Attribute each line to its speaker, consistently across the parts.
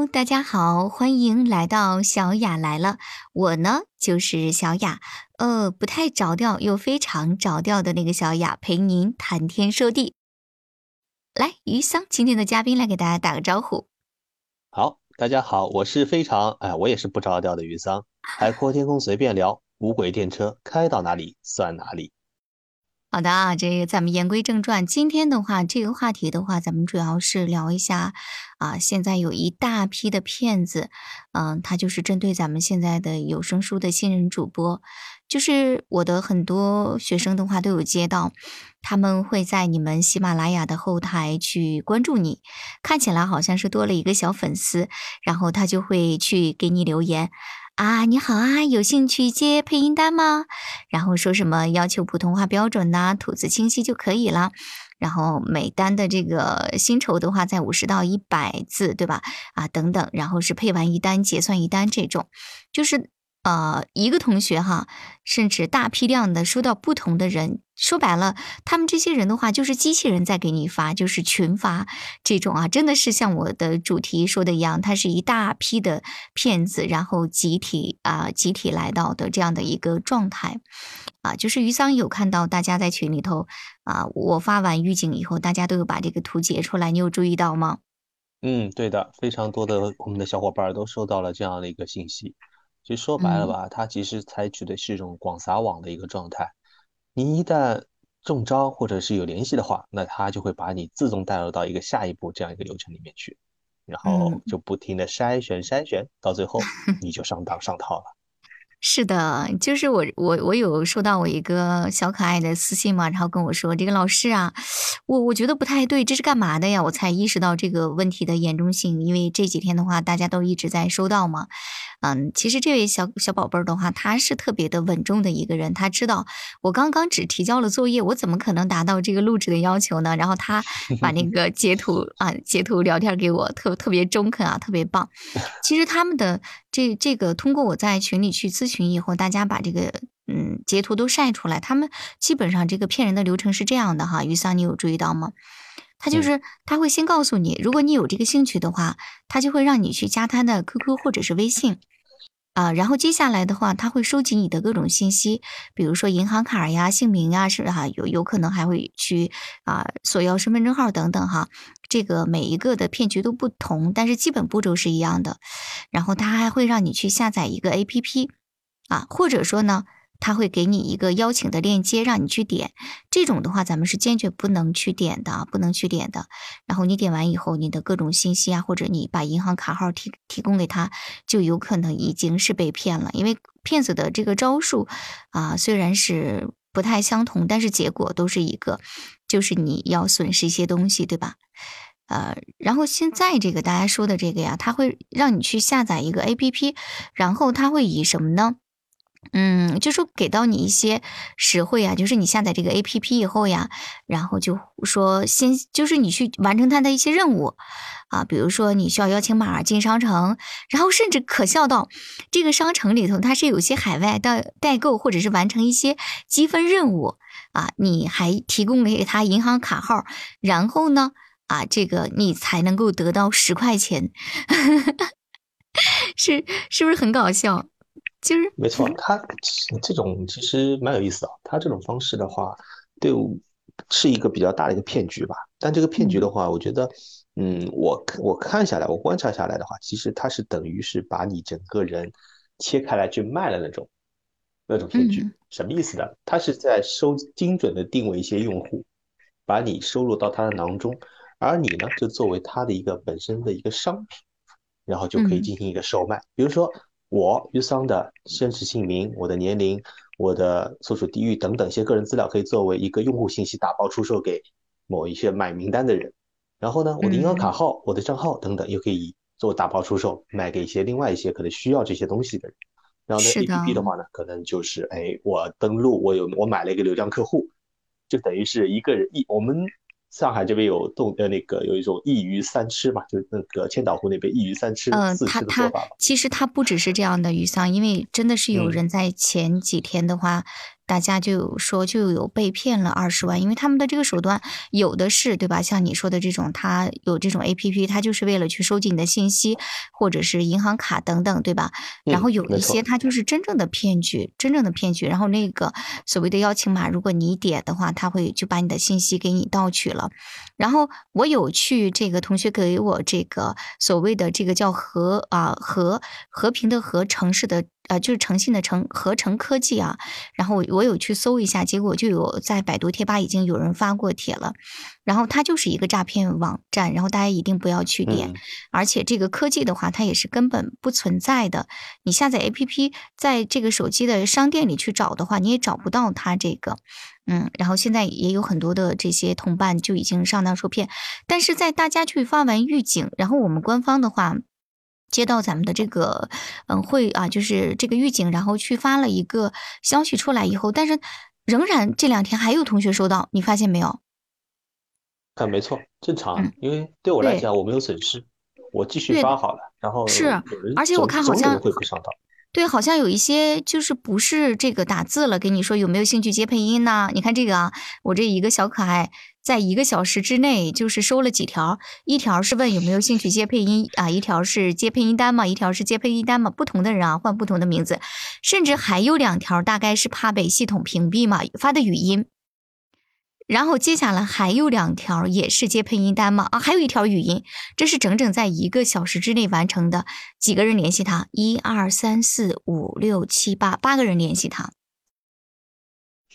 Speaker 1: Hello，大家好，欢迎来到小雅来了。我呢就是小雅，呃，不太着调又非常着调的那个小雅，陪您谈天说地。来，于桑，今天的嘉宾来给大家打个招呼。
Speaker 2: 好，大家好，我是非常哎，我也是不着调的于桑，海阔 天空随便聊，无轨电车开到哪里算哪里。
Speaker 1: 好的啊，这个咱们言归正传，今天的话，这个话题的话，咱们主要是聊一下啊，现在有一大批的骗子，嗯，他就是针对咱们现在的有声书的新人主播，就是我的很多学生的话都有接到，他们会在你们喜马拉雅的后台去关注你，看起来好像是多了一个小粉丝，然后他就会去给你留言。啊，你好啊，有兴趣接配音单吗？然后说什么要求普通话标准呐，吐字清晰就可以了。然后每单的这个薪酬的话在五十到一百字，对吧？啊，等等，然后是配完一单结算一单这种，就是。呃，一个同学哈，甚至大批量的收到不同的人，说白了，他们这些人的话，就是机器人在给你发，就是群发这种啊，真的是像我的主题说的一样，它是一大批的骗子，然后集体啊，集体来到的这样的一个状态啊，就是于桑有看到大家在群里头啊，我发完预警以后，大家都有把这个图截出来，你有注意到吗？
Speaker 2: 嗯，对的，非常多的我们的小伙伴都收到了这样的一个信息。其实说白了吧，它其实采取的是一种广撒网的一个状态。你一旦中招或者是有联系的话，那它就会把你自动带入到一个下一步这样一个流程里面去，然后就不停的筛选筛选，到最后 你就上当上套了。
Speaker 1: 是的，就是我我我有收到我一个小可爱的私信嘛，然后跟我说这个老师啊，我我觉得不太对，这是干嘛的呀？我才意识到这个问题的严重性，因为这几天的话，大家都一直在收到嘛。嗯，其实这位小小宝贝儿的话，他是特别的稳重的一个人。他知道我刚刚只提交了作业，我怎么可能达到这个录制的要求呢？然后他把那个截图啊，截图聊天给我，特特别中肯啊，特别棒。其实他们的这这个通过我在群里去咨询以后，大家把这个嗯截图都晒出来，他们基本上这个骗人的流程是这样的哈。于桑，你有注意到吗？他就是他会先告诉你，如果你有这个兴趣的话，他就会让你去加他的 QQ 或者是微信。啊，然后接下来的话，他会收集你的各种信息，比如说银行卡呀、姓名呀，是哈，有有可能还会去啊索要身份证号等等哈。这个每一个的骗局都不同，但是基本步骤是一样的。然后他还会让你去下载一个 APP，啊，或者说呢。他会给你一个邀请的链接，让你去点。这种的话，咱们是坚决不能去点的，不能去点的。然后你点完以后，你的各种信息啊，或者你把银行卡号提提供给他，就有可能已经是被骗了。因为骗子的这个招数啊，虽然是不太相同，但是结果都是一个，就是你要损失一些东西，对吧？呃，然后现在这个大家说的这个呀，他会让你去下载一个 APP，然后他会以什么呢？嗯，就说给到你一些实惠啊，就是你下载这个 A P P 以后呀，然后就说先就是你去完成它的一些任务。啊，比如说你需要邀请码进商城，然后甚至可笑到这个商城里头它是有些海外的代购或者是完成一些积分任务。啊，你还提供给他银行卡号，然后呢啊，这个你才能够得到十块钱，是是不是很搞笑？就是
Speaker 2: 没错，他这种其实蛮有意思的。他这种方式的话，对，是一个比较大的一个骗局吧。但这个骗局的话，我觉得，嗯，我我看下来，我观察下来的话，其实它是等于是把你整个人切开来去卖的那种那种骗局。什么意思呢？他是在收精准的定位一些用户，把你收入到他的囊中，而你呢，就作为他的一个本身的一个商品，然后就可以进行一个售卖。比如说。我于桑的真实姓名、我的年龄、我的所属地域等等一些个人资料，可以作为一个用户信息打包出售给某一些买名单的人。然后呢，我的银行卡号、我的账号等等，又可以做打包出售，卖给一些另外一些可能需要这些东西的人。然后呢，A P P 的话呢，可能就是哎，我登录，我有我买了一个流量客户，就等于是一个人一我们。上海这边有动呃那个有一种一鱼三吃嘛，就是那个千岛湖那边一鱼三吃四吃的做法
Speaker 1: 其实它不只是这样的鱼桑，因为真的是有人在前几天的话大家就有说就有被骗了二十万，因为他们的这个手段有的是，对吧？像你说的这种，他有这种 A P P，他就是为了去收集你的信息，或者是银行卡等等，对吧？然后有一些他就是真正的骗局，真正的骗局。然后那个所谓的邀请码，如果你点的话，他会就把你的信息给你盗取了。然后我有去这个同学给我这个所谓的这个叫和啊和和平的和城市的。呃，就是诚信的诚合成科技啊，然后我我有去搜一下，结果就有在百度贴吧已经有人发过帖了，然后它就是一个诈骗网站，然后大家一定不要去点，而且这个科技的话，它也是根本不存在的。你下载 APP，在这个手机的商店里去找的话，你也找不到它这个，嗯，然后现在也有很多的这些同伴就已经上当受骗，但是在大家去发完预警，然后我们官方的话。接到咱们的这个，嗯，会啊，就是这个预警，然后去发了一个消息出来以后，但是仍然这两天还有同学收到，你发现没有？
Speaker 2: 啊，没错，正常，因为对我来讲我没有损失，我继续发好了，然后
Speaker 1: 是，而且我看好像
Speaker 2: 会不上当。
Speaker 1: 对，好像有一些就是不是这个打字了，给你说有没有兴趣接配音呢？你看这个啊，我这一个小可爱，在一个小时之内就是收了几条，一条是问有没有兴趣接配音啊，一条是接配音单嘛，一条是接配音单嘛，不同的人啊换不同的名字，甚至还有两条大概是怕被系统屏蔽嘛发的语音。然后接下来还有两条也是接配音单吗？啊，还有一条语音，这是整整在一个小时之内完成的。几个人联系他？一二三四五六七八，八个人联系他。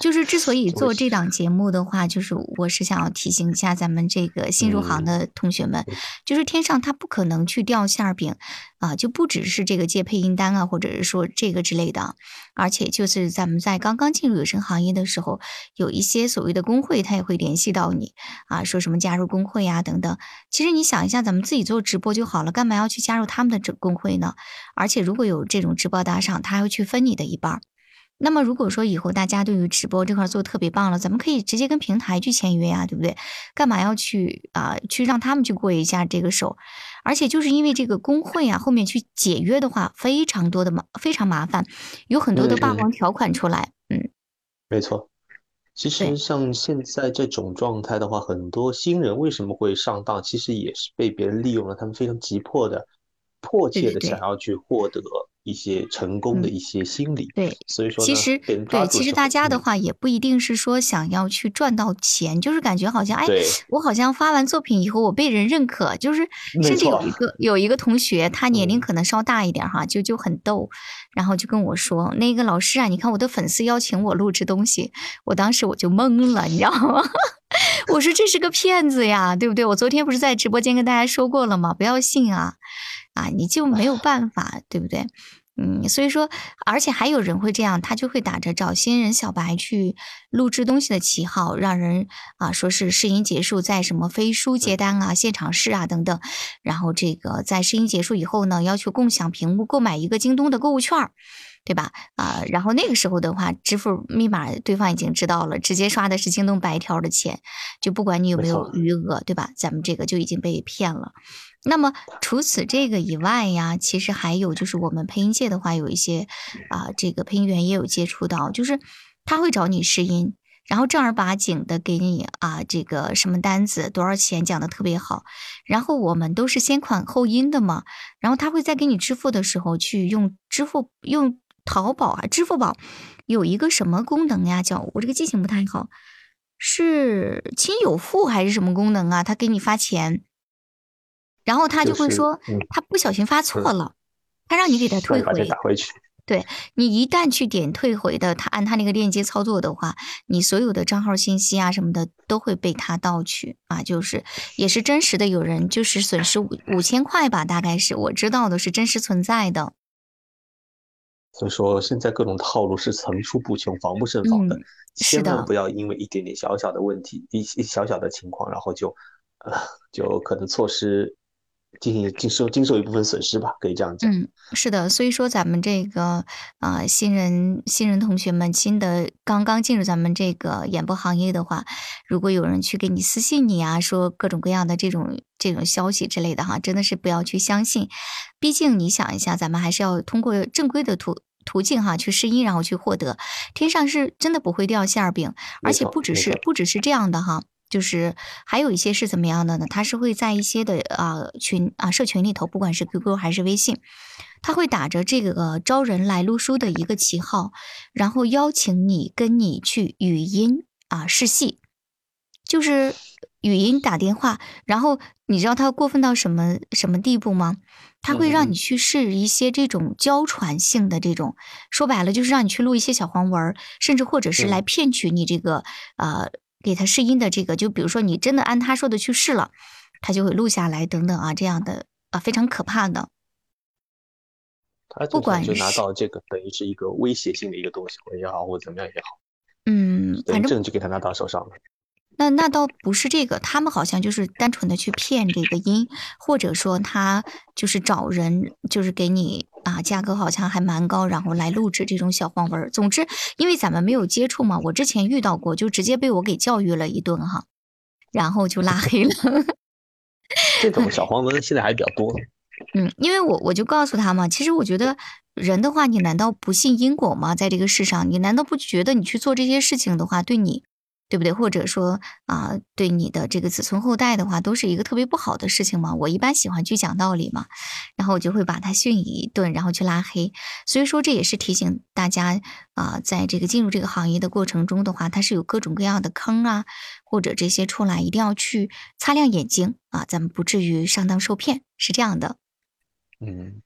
Speaker 1: 就是之所以做这档节目的话，就是我是想要提醒一下咱们这个新入行的同学们，就是天上他不可能去掉馅儿饼啊，就不只是这个接配音单啊，或者是说这个之类的，而且就是咱们在刚刚进入有声行业的时候，有一些所谓的工会，他也会联系到你啊，说什么加入工会呀等等。其实你想一下，咱们自己做直播就好了，干嘛要去加入他们的这工会呢？而且如果有这种直播打赏，他还会去分你的一半。那么如果说以后大家对于直播这块做特别棒了，咱们可以直接跟平台去签约呀，对不对？干嘛要去啊？去让他们去过一下这个手？而且就是因为这个工会啊，后面去解约的话，非常多的麻，非常麻烦，有很多的霸王条款出来。嗯，
Speaker 2: 没错。其实像现在这种状态的话，很多新人为什么会上当？其实也是被别人利用了，他们非常急迫的、迫切的想要去获得。一些成功的一些心理，
Speaker 1: 对，
Speaker 2: 所以说
Speaker 1: 其实对，其实大家的话也不一定是说想要去赚到钱，就是感觉好像哎，我好像发完作品以后我被人认可，就是甚至有一个有一个同学，他年龄可能稍大一点哈，就就很逗，然后就跟我说那个老师啊，你看我的粉丝邀请我录制东西，我当时我就懵了，你知道吗？我说这是个骗子呀，对不对？我昨天不是在直播间跟大家说过了吗？不要信啊，啊，你就没有办法，对不对？嗯，所以说，而且还有人会这样，他就会打着找新人小白去录制东西的旗号，让人啊说是试音结束，在什么飞书接单啊、现场试啊等等，然后这个在试音结束以后呢，要求共享屏幕购买一个京东的购物券，对吧？啊，然后那个时候的话，支付密码对方已经知道了，直接刷的是京东白条的钱，就不管你有没有余额，对吧？咱们这个就已经被骗了。那么除此这个以外呀，其实还有就是我们配音界的话，有一些啊，这个配音员也有接触到，就是他会找你试音，然后正儿八经的给你啊，这个什么单子多少钱讲的特别好，然后我们都是先款后音的嘛，然后他会在给你支付的时候去用支付用淘宝啊，支付宝有一个什么功能呀？叫我这个记性不太好，是亲友付还是什么功能啊？他给你发钱。然后他就会说，他不小心发错了，他让你给他退回。
Speaker 2: 打回去。
Speaker 1: 对你一旦去点退回的，他按他那个链接操作的话，你所有的账号信息啊什么的都会被他盗取啊，就是也是真实的，有人就是损失五五千块吧，大概是我知道的是真实存在的。
Speaker 2: 所以说现在各种套路是层出不穷，防不胜防的，千万不要因为一点点小小的问题，一一小小的情况，然后就呃就可能错失。进行经受经受一部分损失吧，可以这样讲。
Speaker 1: 嗯，是的，所以说咱们这个啊新人新人同学们，新的刚刚进入咱们这个演播行业的话，如果有人去给你私信你啊，说各种各样的这种这种消息之类的哈，真的是不要去相信。毕竟你想一下，咱们还是要通过正规的途途径哈去试音，然后去获得。天上是真的不会掉馅儿饼，而且不只是不只是这样的哈，就是还有一些是怎么样的呢？他是会在一些的啊群啊社群里头，不管是 QQ 还是微信，他会打着这个招人来录书的一个旗号，然后邀请你跟你去语音啊试戏，就是语音打电话，然后你知道他过分到什么什么地步吗？他会让你去试一些这种娇传性的这种，说白了就是让你去录一些小黄文，甚至或者是来骗取你这个呃给他试音的这个，就比如说你真的按他说的去试了，他就会录下来等等啊这样的啊非常可怕的。
Speaker 2: 他不管就拿到这个等于是一个威胁性的一个东西也好，或者怎么样也好，
Speaker 1: 嗯，反正
Speaker 2: 就给他拿到手上了。
Speaker 1: 那那倒不是这个，他们好像就是单纯的去骗这个音，或者说他就是找人，就是给你啊，价格好像还蛮高，然后来录制这种小黄文。总之，因为咱们没有接触嘛，我之前遇到过，就直接被我给教育了一顿哈，然后就拉黑了。
Speaker 2: 这种小黄文现在还比较多。
Speaker 1: 嗯，因为我我就告诉他嘛，其实我觉得人的话，你难道不信因果吗？在这个世上，你难道不觉得你去做这些事情的话，对你？对不对？或者说啊，对你的这个子孙后代的话，都是一个特别不好的事情嘛。我一般喜欢去讲道理嘛，然后我就会把他训一顿，然后去拉黑。所以说这也是提醒大家啊，在这个进入这个行业的过程中的话，它是有各种各样的坑啊，或者这些出来，一定要去擦亮眼睛啊，咱们不至于上当受骗，是这样的。
Speaker 2: 嗯，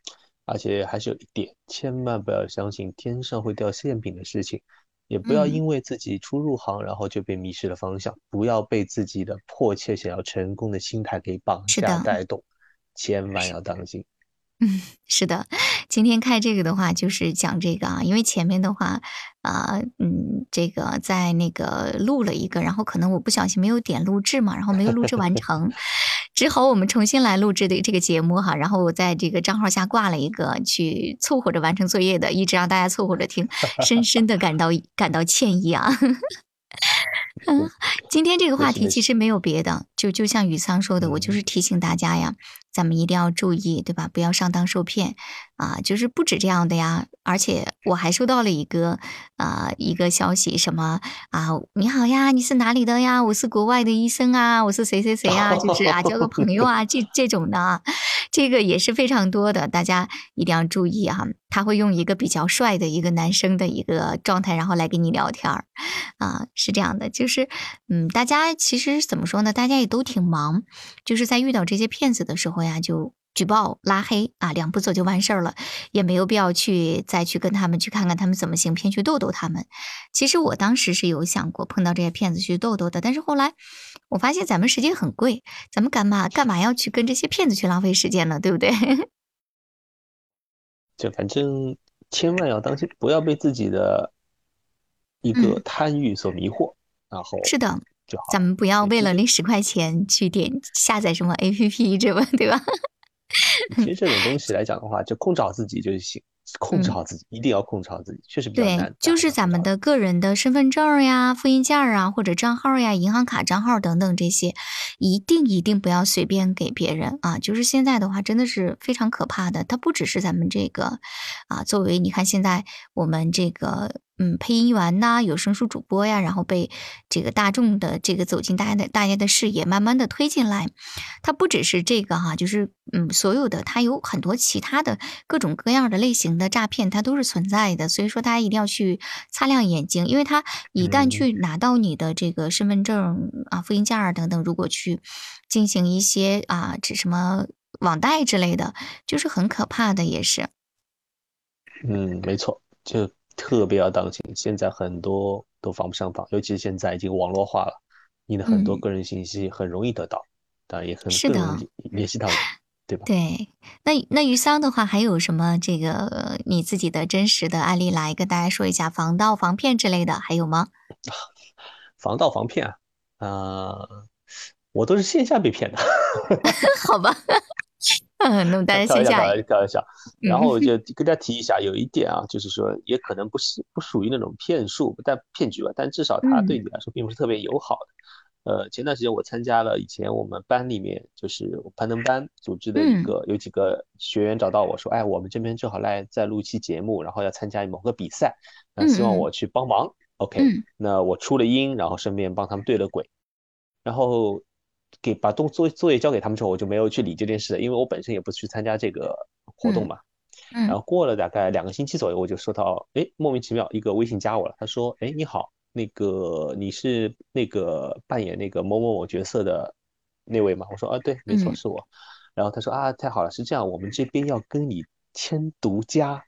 Speaker 2: 而且还是有一点，千万不要相信天上会掉馅饼的事情。也不要因为自己初入行，然后就被迷失了方向。不要被自己的迫切想要成功的心态给绑架带动，千万要当心。
Speaker 1: 嗯，是的，今天开这个的话就是讲这个啊，因为前面的话啊，嗯，这个在那个录了一个，然后可能我不小心没有点录制嘛，然后没有录制完成。只好我们重新来录制的这个节目哈，然后我在这个账号下挂了一个去凑合着完成作业的，一直让大家凑合着听，深深的感到感到歉意啊。嗯，今天这个话题其实没有别的，就就像雨桑说的，我就是提醒大家呀。咱们一定要注意，对吧？不要上当受骗啊！就是不止这样的呀，而且我还收到了一个啊一个消息，什么啊？你好呀，你是哪里的呀？我是国外的医生啊，我是谁谁谁啊？就是啊，交个朋友啊，这这种的，这个也是非常多的，大家一定要注意哈。他会用一个比较帅的一个男生的一个状态，然后来跟你聊天儿啊，是这样的，就是嗯，大家其实怎么说呢？大家也都挺忙，就是在遇到这些骗子的时候。呀，就举报拉黑啊，两步走就完事儿了，也没有必要去再去跟他们去看看他们怎么行骗，去逗逗他们。其实我当时是有想过碰到这些骗子去逗逗的，但是后来我发现咱们时间很贵，咱们干嘛干嘛要去跟这些骗子去浪费时间呢？对不对？
Speaker 2: 就反正千万要当心，不要被自己的一个贪欲所迷惑，然后
Speaker 1: 是的。咱们不要为了那十块钱去点下载什么 APP，这吧？对吧？
Speaker 2: 其实这种东西来讲的话，就控制好自己就行。控制好自己，一定要控制好自己，确实比较难。
Speaker 1: 对，就是咱们的个人的身份证呀、复印件啊，或者账号呀、银行卡账号等等这些，一定一定不要随便给别人啊！就是现在的话，真的是非常可怕的。它不只是咱们这个啊，作为你看现在我们这个嗯配音员呐、有声书主播呀，然后被这个大众的这个走进大家的大家的视野，慢慢的推进来。它不只是这个哈，就是嗯所有的，它有很多其他的各种各样的类型。的诈骗它都是存在的，所以说大家一定要去擦亮眼睛，因为他一旦去拿到你的这个身份证啊、复印件儿等等，如果去进行一些啊这什么网贷之类的，就是很可怕的，也是。
Speaker 2: 嗯，没错，就特别要当心，现在很多都防不胜防，尤其是现在已经网络化了，你的很多个人信息很容易得到，当然也很
Speaker 1: 更
Speaker 2: 容易联系到你。对吧？
Speaker 1: 对，那那于桑的话，还有什么这个你自己的真实的案例来跟大家说一下，防盗防骗之类的还有吗？
Speaker 2: 防盗防骗啊，我都是线下被骗的。
Speaker 1: 好吧，嗯，那么大家线下
Speaker 2: 开玩笑，然后我就跟大家提一下，有一点啊，就是说也可能不是不属于那种骗术，但骗局吧，但至少它对你来说并不是特别友好的。呃，前段时间我参加了以前我们班里面就是攀登班组织的一个，有几个学员找到我说，哎，我们这边正好来在录一期节目，然后要参加某个比赛，那希望我去帮忙。OK，那我出了音，然后顺便帮他们对了轨，然后给把动作作业交给他们之后，我就没有去理这件事，因为我本身也不去参加这个活动嘛。然后过了大概两个星期左右，我就收到，哎，莫名其妙一个微信加我了，他说，哎，你好，那个你是那个扮演那个某某某角色的那位吗？我说，啊，对，没错，是我。然后他说，啊，太好了，是这样，我们这边要跟你签独家。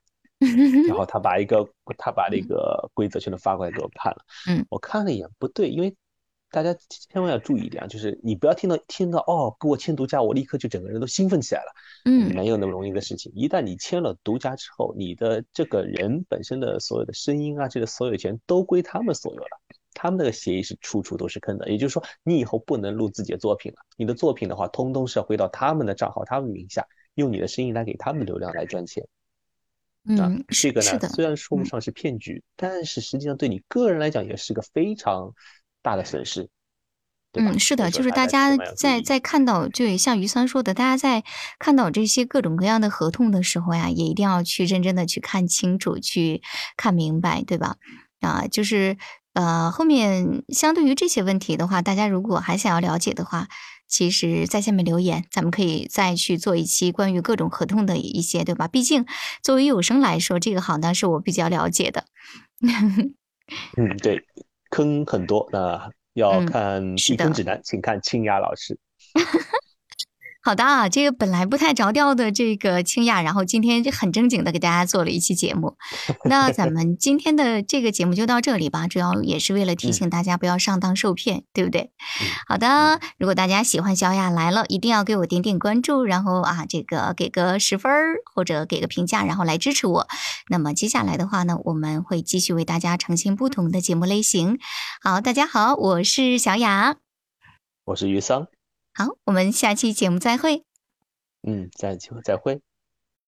Speaker 2: 然后他把一个他把那个规则全都发过来给我看了，
Speaker 1: 嗯，
Speaker 2: 我看了一眼，不对，因为大家千万要注意一点啊，就是你不要听到听到哦，给我签独家，我立刻就整个人都兴奋起来了，
Speaker 1: 嗯，
Speaker 2: 没有那么容易的事情。一旦你签了独家之后，你的这个人本身的所有的声音啊，这个所有权都归他们所有了，他们那个协议是处处都是坑的，也就是说，你以后不能录自己的作品了，你的作品的话，通通是要回到他们的账号、他们名下，用你的声音来给他们流量来赚钱。
Speaker 1: 嗯，
Speaker 2: 这个呢，虽然说不
Speaker 1: 嗯
Speaker 2: 上是骗局，但是实际上对你个人来讲也是个非常大的损失，
Speaker 1: 嗯，是的，就是大家在在看到，就像于三说的，大家在看到这些各种各样的合同的时候呀，也一定要去认真的去看清楚，去看明白，对吧？啊，就是呃，后面相对于这些问题的话，大家如果还想要了解的话，其实在下面留言，咱们可以再去做一期关于各种合同的一些，对吧？毕竟作为有声来说，这个行当是我比较了解的。
Speaker 2: 嗯，对，坑很多，那要
Speaker 1: 嗯
Speaker 2: 看避坑指南，请看清雅老师。
Speaker 1: 好的啊，这个本来不太着调的这个清雅，然后今天就很正经的给大家做了一期节目。那咱们今天的这个节目就到这里吧，主要也是为了提醒大家不要上当受骗，对不对？好的，如果大家喜欢小雅来了，一定要给我点点关注，然后啊，这个给个十分儿或者给个评价，然后来支持我。那么接下来的话呢，我们会继续为大家呈现不同的节目类型。好，大家好，我是小雅。
Speaker 2: 我是于桑，
Speaker 1: 好，我们下期节目再会。
Speaker 2: 嗯，再见，再会。